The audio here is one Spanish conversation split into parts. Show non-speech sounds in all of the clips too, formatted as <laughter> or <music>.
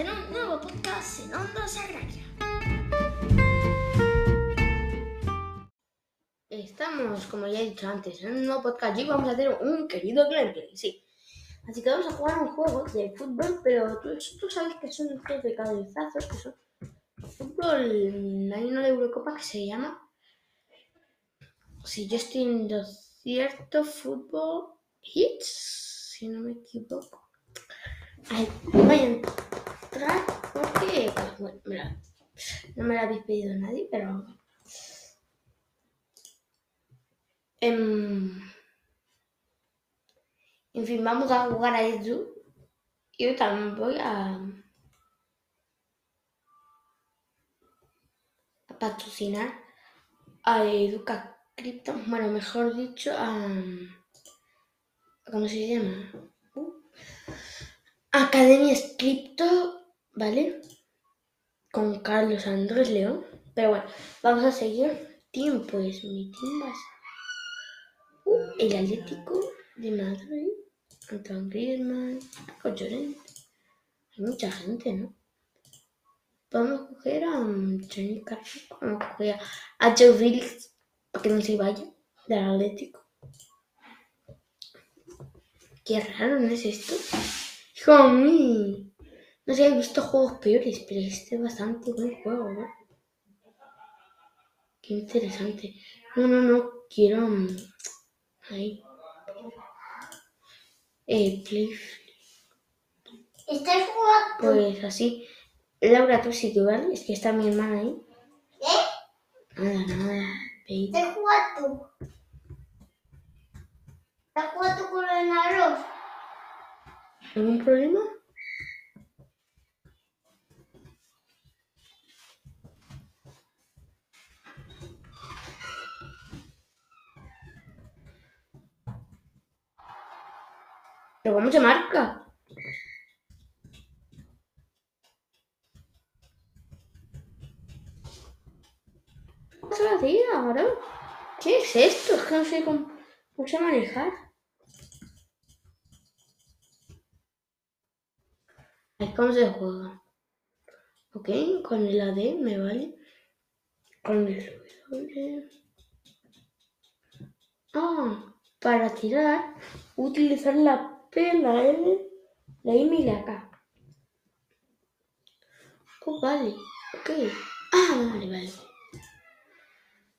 en un nuevo podcast en Onda Sagraria. Estamos, como ya he dicho antes, en un nuevo podcast y vamos a hacer un querido gameplay, sí. Así que vamos a jugar un juego de fútbol, pero tú, sabes que son juegos de cabezazos, que son fútbol, hay uno de Eurocopa que se llama, si yo estoy en lo cierto, fútbol hits, si no me equivoco. Ay, voy a entrar porque, pues, no me la habéis pedido nadie, pero... Em, en fin, vamos a jugar a Edu. Yo también voy a, a patrocinar a Educa Crypto, bueno, mejor dicho, a... ¿Cómo se llama? Uh, Academia Cripto, ¿vale? Con Carlos Andrés León. Pero bueno, vamos a seguir. Team, pues mi ser uh, el Atlético de Madrid, Antoine Griezmann, Llorente. Hay mucha gente, ¿no? Vamos a coger a um, Johnny Carrasco, vamos a coger a Joe Felix para que no se vaya del Atlético. Qué raro, ¿no es esto? Hijo mío. No sé, he visto juegos peores, pero este es bastante buen juego, ¿no? Qué interesante. No, no, no, quiero... um, Ahí. Eh, play. ¿Estás jugando? Pues así. Laura, tú sí, tú, ¿vale? Es que está mi hermana ahí. ¿Eh? Nada, nada. ¿Estás jugando? ¿Estás jugando con el arroz? ¿Algún problema? ¿Pero cómo se marca? ¿Qué pasa la ahora? ¿Qué es esto? Es que no sé cómo, cómo se manejar. Ay, ¿Cómo se juega? Ok, con el AD me vale. Con el W. Ah, para tirar, utilizar la P, la L, la M y la K. Oh, vale, ok. Ah, vale.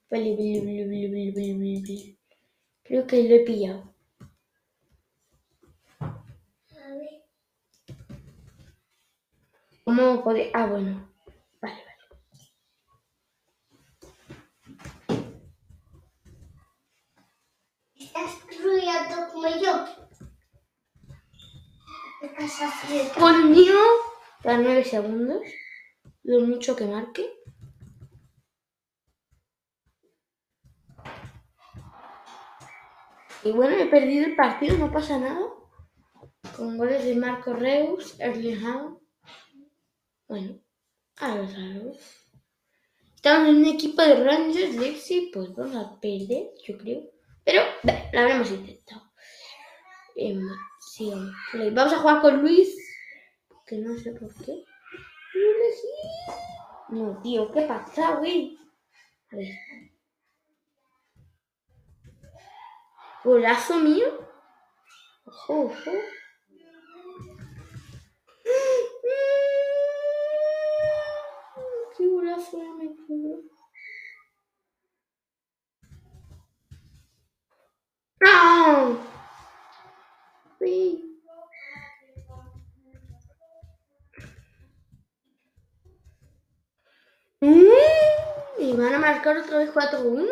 Vale, vale, vale, vale, vale, vale, vale, vale. Creo que lo he pillado. A ver. ¿Cómo puede? Ah, bueno. Vale, vale. ¿Estás estudiando como yo? Conmigo para 9 segundos. Lo mucho que marque. Y bueno, he perdido el partido, no pasa nada. Con goles de Marco Reus, Erling Haaland. Bueno, a los árboles. Estamos en un equipo de Rangers, Leipzig, pues vamos a perder, yo creo. Pero, bueno, lo habremos intentado. Em, Vamos a jugar con Luis. Que no sé por qué. No, tío, ¿qué pasa, güey? A ver. ¿Golazo mío? Ojo, ojo. ¡Qué golazo me pudo! ¡Ah! Marcar otra vez 4-1.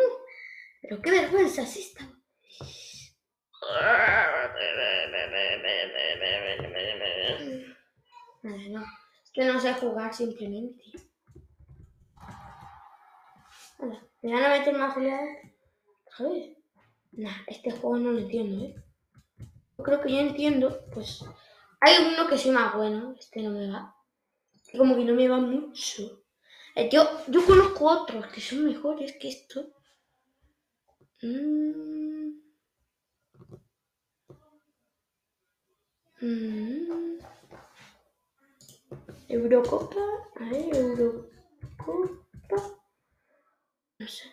Pero qué vergüenza es esta. Nada, no. Es que no sé jugar simplemente. ¿Me van a meter más goleadas? ¿Sabes? Nah, este juego no lo entiendo, ¿eh? Yo creo que yo entiendo, pues... Hay uno que sí más bueno, este no me va. Como que no me va mucho. Eh, yo, yo conozco otros que son mejores que esto. Mm. Mm. Eurocopa. A Eurocopa. No sé.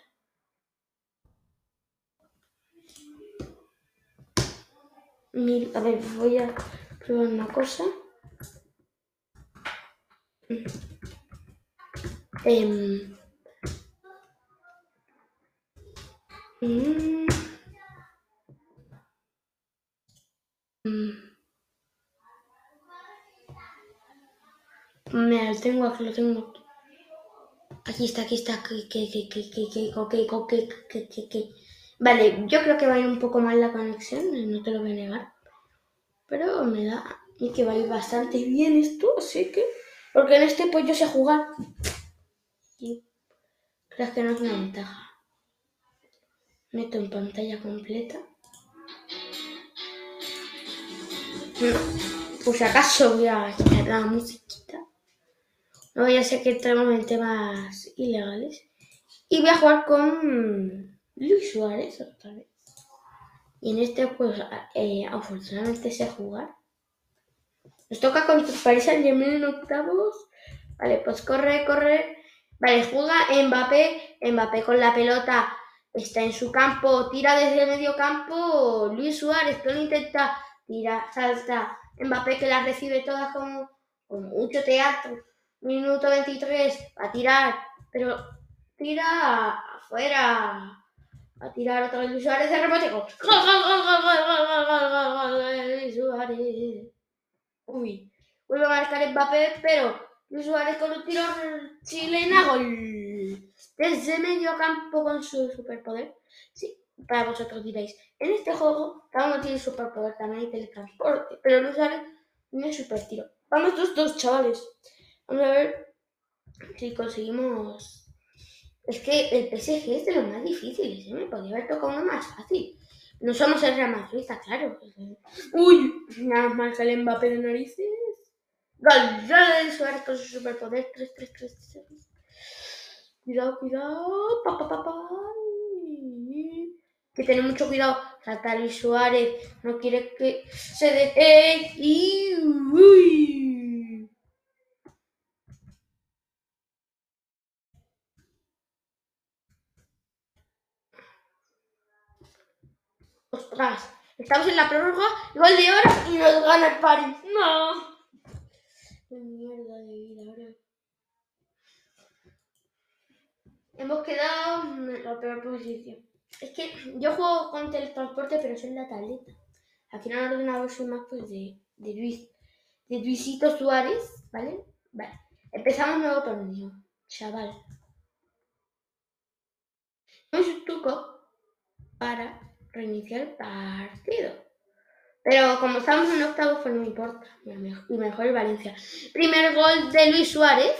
Mil, a ver, voy a probar una cosa. Em, mm, mm. Me lo tengo aquí, lo tengo aquí. Aquí está, aquí está, que. Vale, yo creo que va a ir un poco mal la conexión, no te lo voy a negar. Pero me da y que va a ir bastante bien esto, así que... Porque en este pues yo sé jugar. Y creo que no es una ventaja. Meto en pantalla completa. No, por si acaso voy a quitar la musiquita. No voy a ser que entremos en temas ilegales. Y voy a jugar con Luis Suárez otra vez. Y en este pues eh, afortunadamente sé jugar. Nos toca contra el Paris Saint Germain en octavos. Vale, pues corre, corre. Vale, juega Mbappé. Mbappé con la pelota. Está en su campo. Tira desde el medio campo. Luis Suárez que lo intenta. Tira, salta. Mbappé que las recibe todas con, mucho teatro. Minuto 23. A tirar. Pero tira afuera. A tirar otra vez Luis Suárez de rebote. Luis Suárez. Uy, vuelve a marcar Mbappé, pero Suárez con un tiro chilena, gol. Desde medio campo con su superpoder. Sí, para vosotros diréis, en este juego cada uno tiene superpoder, también hay teletransporte, pero Luis Suárez tiene super tiro. Vamos dos, dos, chavales. Vamos a ver si conseguimos... Es que el PSG es de los más difíciles, ¿eh? me podría haber tocado uno más fácil. No somos el Real está claro. Uy, nada más el Mbappé de narices. Gol, Suárez con su superpoder. 3, 3, 3, 3. Cuidado, cuidado. Pa. Que tener mucho cuidado. Salta Luis Suárez. No quiere que se. Y. Uy. Ostras, estamos en la prórroga, gol de oro y nos gana el París. No. Qué mierda de vida ahora. Hemos quedado en la peor posición. Es que yo juego con teletransporte, pero soy la tableta. Aquí en el ordenador soy más pues de, de Luis, de Luisito Suárez, ¿vale? Vale. Empezamos nuevo torneo, chaval. Un truco para reiniciar el partido. Pero como estamos en octavo, pues no importa. Y mejor el Valencia. Primer gol de Luis Suárez.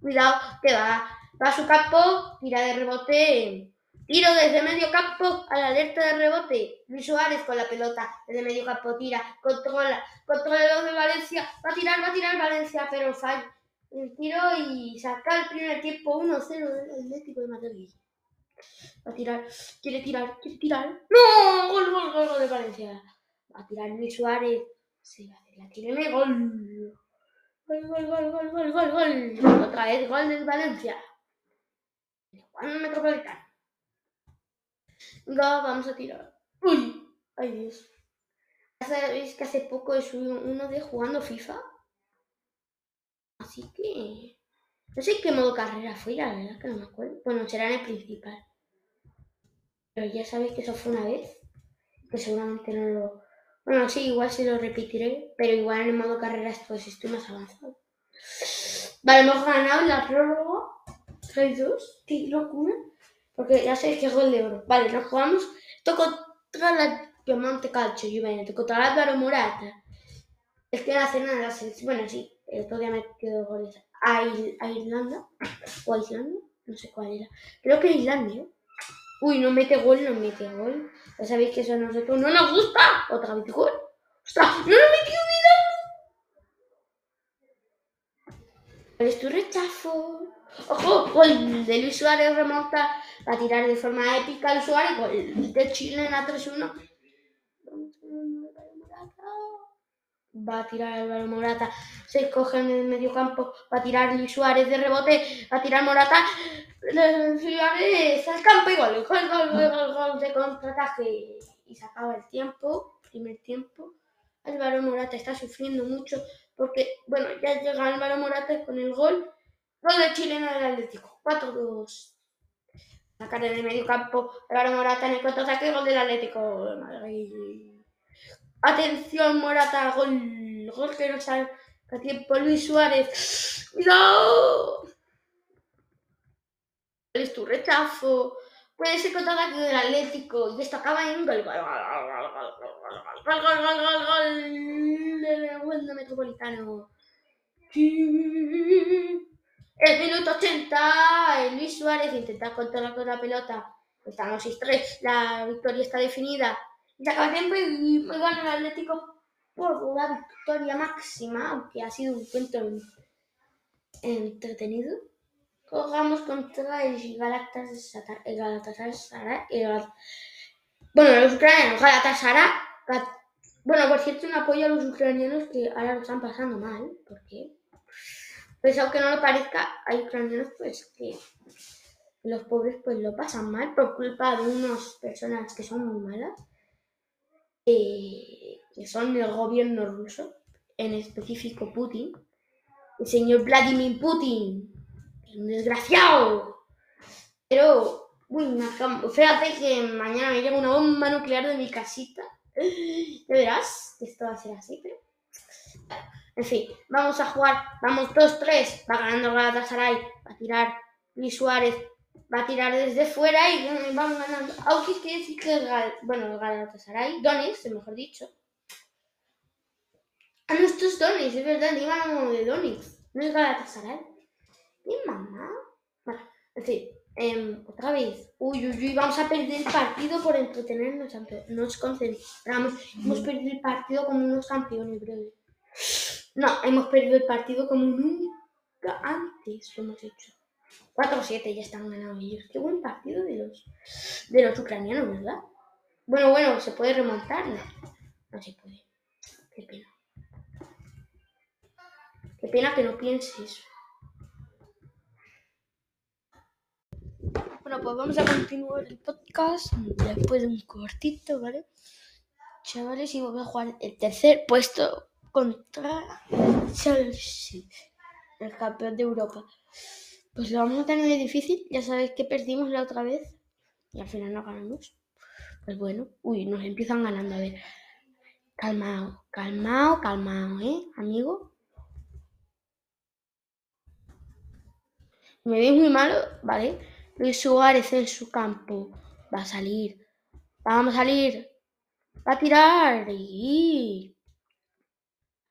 Cuidado, que va, va a su campo, tira de rebote. Tiro desde medio campo a la alerta de rebote. Luis Suárez con la pelota desde medio campo tira, controla, controla el de Valencia. Va a tirar, va a tirar Valencia, pero falla el tiro y saca el primer tiempo 1-0 del Atlético de Madrid. Va a tirar, quiere tirar, quiere tirar. ¡No! Gol, gol, gol, gol de Valencia. A tirar Luis Suárez. Se va a hacer la tiene gol. Gol, gol, gol, gol, gol, gol, gol. Otra vez gol del Valencia. Juan Metropolitano. Venga, vamos a tirar. ¡Uy! ¡Ay Dios! Ya sabéis que hace poco subido uno de jugando FIFA. Así que... No sé qué modo carrera fue, la verdad que no me acuerdo. Bueno, será en el principal. Pero ya sabéis que eso fue una vez. Que seguramente no lo... Bueno, sí, igual se lo repetiré. Pero igual en el modo carrera pues estoy más avanzado. Vale, hemos ganado la prórroga. 3-2. Qué locura. Porque ya sabéis que es gol de oro. Vale, nos jugamos esto contra la Piemonte Calcio Juventus, contra el Álvaro Morata. Es que no hace nada la selección. Bueno, sí, el otro día me quedó goles a, a Irlanda. O a Islanda, no sé cuál era. Creo que Islandia. Uy, no mete gol, no mete gol. Ya sabéis que eso a nosotros no nos gusta. Otra vez gol. ¡Ostras! ¡No lo metió Milano! ¿Cuál es tu rechazo? ¡Ojo! Gol de Luis Suárez remonta. A tirar de forma épica Luis Suárez. Gol de Chile en la 3-1. va a tirar Álvaro Morata, se coge en el medio campo, va a tirar Luis Suárez de rebote, va a tirar Morata, Luis Suárez al campo y gol, gol, gol, gol, de contraataque. Y se acaba el tiempo, primer tiempo. Álvaro Morata está sufriendo mucho porque, bueno, ya llega Álvaro Morata con el gol, gol de chileno del Atlético, 4-2. Sacar el medio campo, Álvaro Morata en el contraataque, gol del Atlético de Madrid. Atención, Morata, gol, gol que no sabe a tiempo Luis Suárez. ¡No! Es tu rechazo. Puede ser contraataque del Atlético y esto acaba en gol, gol, gol, gol, gol, gol, gol, gol, Metropolitano. El minuto 80, el Luis Suárez intenta controlar con la pelota. Estamos 6-3, la victoria está definida. Y se acaba el tiempo y gana el Atlético por la victoria máxima, aunque ha sido un cuento entretenido. Jugamos contra el Galatasaray. Galatasaray. El Gal- Bueno, los ucranianos, Galatasaray. Bueno, por cierto, un apoyo a los ucranianos que ahora lo están pasando mal, porque, pues aunque no lo parezca, hay ucranianos pues que los pobres pues lo pasan mal por culpa de unas personas que son muy malas, eh, que son el gobierno ruso, en específico Putin, el señor Vladimir Putin, un desgraciado. Pero, uy, fíjate que mañana me llega una bomba nuclear de mi casita. <gasps> Ya verás que esto va a ser así, pero... En fin, vamos a jugar, vamos 2-3, va ganando Galatasaray, va a tirar Luis Suárez, va a tirar desde fuera y vamos ganando. Aunque que decir que Gal- bueno, Galatasaray, Donetsk, mejor dicho. Ah, no, esto es verdad, digan de Donetsk, no es Galatasaray. Mi mamá. Bueno, en fin, em, otra vez. Uy, uy, uy, vamos a perder el partido por entretenernos. campe- Nos concentramos. Hemos perdido el partido como unos campeones, brother. No, hemos perdido el partido como nunca antes lo hemos hecho. 4-7 ya están ganando ellos. Qué buen partido de los, de los ucranianos, ¿verdad? Bueno, bueno, se puede remontar. No, no se puede. Qué pena. Qué pena que no pienses. Bueno, pues vamos a continuar el podcast después de un cortito, ¿vale? Chavales, y voy a jugar el tercer puesto contra Chelsea, el campeón de Europa. Pues lo vamos a tener difícil, ya sabéis que perdimos la otra vez y al final no ganamos. Pues bueno, uy, nos empiezan ganando, a ver. Calmao, calmao, calmao, ¿eh, amigo? Me veis muy malo, ¿vale? Luis Suárez en su campo. Va a salir. Vamos a salir. Va a tirar. Y...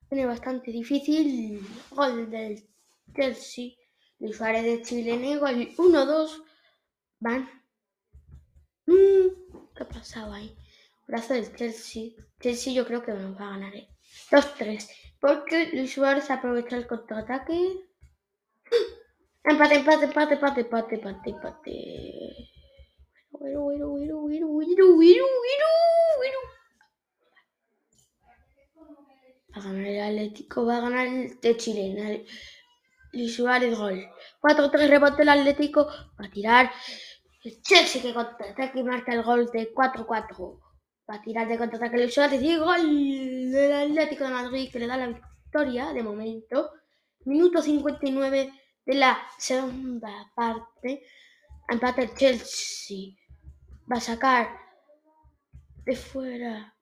Tiene bastante difícil. Gol del Chelsea. Luis Suárez de Chile. Gol 1-2. Van. Mm, ¿Qué ha pasado ahí? Brazo del Chelsea. Chelsea yo creo que nos va a ganar. ¿eh? 2-3. Porque Luis Suárez aprovecha el contraataque. Empate, empate, empate, empate, empate, empate, empate. Bueno, bueno, bueno, bueno, bueno, bueno, bueno. Va a ganar el Atlético, va a ganar el de Chile. Luis Suárez, gol. 4-3 rebote el Atlético. Va a tirar el Chelsea que contraataque y marca el gol de 4-4. Va a tirar de contraataque Luis Suárez y gol del Atlético de Madrid que le da la victoria de momento. Minuto 59 de la segunda parte. Empate el Chelsea. Va a sacar de fuera.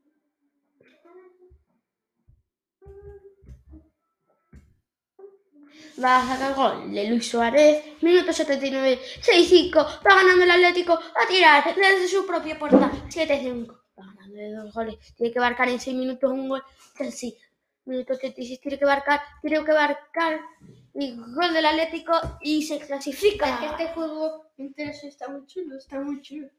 Va a sacar gol de Luis Suárez. Minuto 79. 6-5. Va ganando el Atlético. A tirar desde su propia puerta. 7-5. Va ganando de dos goles. Tiene que marcar en 6 minutos un gol. Chelsea. Minuto 86. Tiene que marcar. Tiene que marcar. Y gol del Atlético. Y se clasifica. Es que este juego interés está muy chulo, está muy chulo.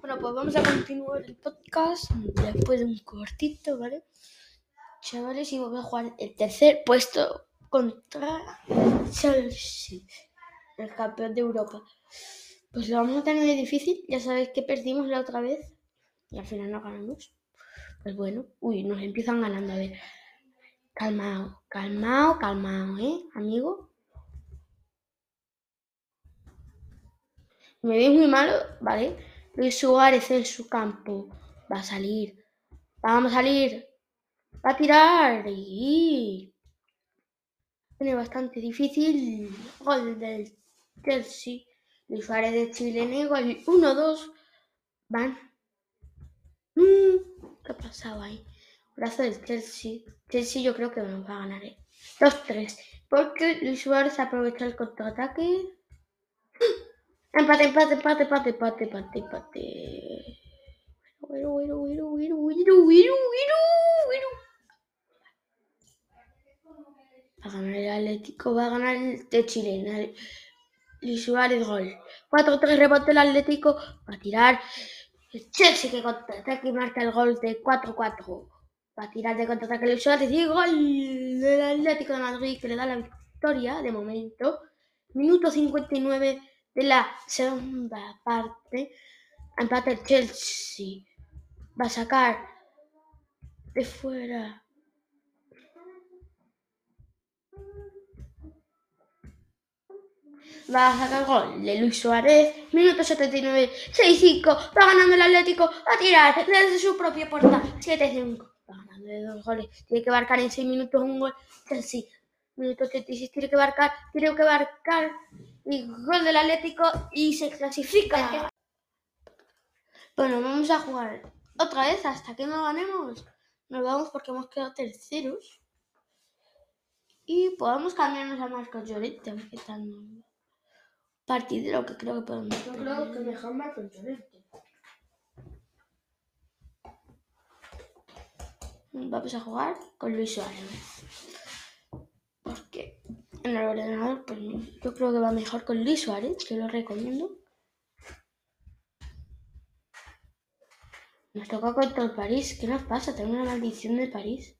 Bueno, pues vamos a continuar el podcast después de un cortito, ¿vale? Chavales, y voy a jugar el tercer puesto contra Chelsea, el campeón de Europa. Pues lo vamos a tener muy difícil. Ya sabéis que perdimos la otra vez y al final no ganamos. Pues bueno, uy, nos empiezan ganando. A ver, calmao, calmao, calmao, ¿eh, amigo? Me veis muy malo, ¿vale? Luis Suárez en su campo. Va a salir. Vamos a salir. Va a tirar. Y... Tiene bastante difícil. Gol del Chelsea. Luis Suárez de Chile. Gol 1-2. Van. Mm, ¿Qué ha pasado ahí? Brazo del Chelsea. Chelsea yo creo que nos va a ganar. ¿eh? 2-3. Porque Luis Suárez aprovecha el contraataque. <gasps> Empate, empate, empate, empate, empate, empate, empate. Bueno, bueno, bueno, bueno, bueno, bueno, bueno. Va a ganar el Atlético, va a ganar el de Chile. Luis Suárez, gol. 4-3, rebote el Atlético. Va a tirar el Chelsea que contraataque y marca el gol de 4-4. Va a tirar de contraataque Luis Suárez y gol del Atlético de Madrid que le da la victoria de momento. Minuto 59 de la segunda parte. Empate el Chelsea. Va a sacar de fuera. Va a sacar gol de Luis Suárez. Minuto 79. 6-5. Va ganando el Atlético. A tirar desde su propia puerta. 7-5. Va ganando de dos goles. Tiene que marcar en 6 minutos un gol. Chelsea. Minuto 86. Tiene que marcar. Tiene que marcar. Y gol del Atlético. Y se clasifica. Bueno, vamos a jugar otra vez hasta que no ganemos. Nos vamos porque hemos quedado terceros. Y podemos cambiarnos a Marcos Llorente, aunque tan partidero que creo que podemos. Yo creo que mejor Marco Llorente. Vamos a jugar con Luis Suárez. Porque en el ordenador, pues yo creo que va mejor con Luis Suárez, que lo recomiendo. Nos toca contra el París. ¿Qué nos pasa? Tengo una maldición de París.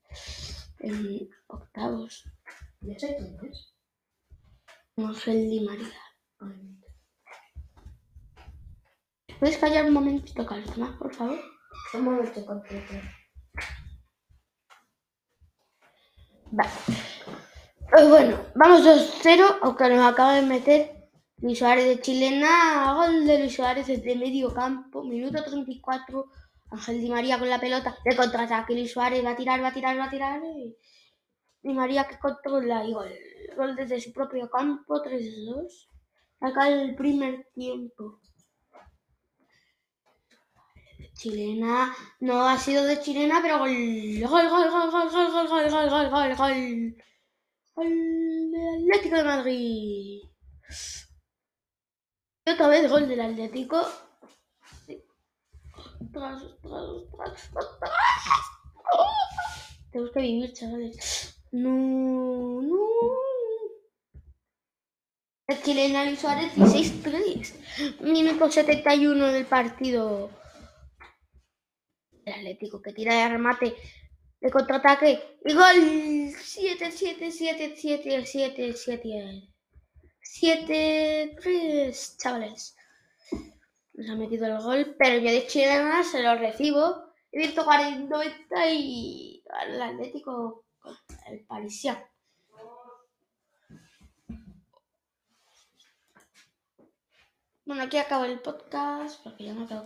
En octavos. Ya sé quién es. Ángel Di María. ¿Puedes callar un momentito, Calma, por favor? Un momento completo. Vale. Pues bueno, vamos 2-0, aunque nos acaba de meter Luis Suárez de Chilena. Gol de Luis Suárez desde medio campo, minuto 34. Ángel Di María con la pelota de contraataque. Luis Suárez va a tirar, va a tirar, va a tirar. Y Di María que controla y gol. Gol desde su propio campo, 3-2. Acá el primer tiempo. Chilena, no ha sido de chilena, pero gol, gol, gol, gol, gol, gol, gol, gol, gol, gol, gol, gol. Gol del Atlético de Madrid. Y otra vez gol del Atlético. Sí. Ostras, ostras, ostras, ostras. Tenemos que vivir, chavales. No, no. El chilena Luis Suárez 16-3. Minuto 71 del partido. El Atlético que tira de remate de contraataque. Y gol 7, 7, 7, 7, 7, 7. 7, 3, chavales. Nos ha metido el gol, pero yo de chilena se lo recibo. He visto 90 y el Atlético, el Parisian. Bueno, aquí acaba el podcast porque ya me acabo.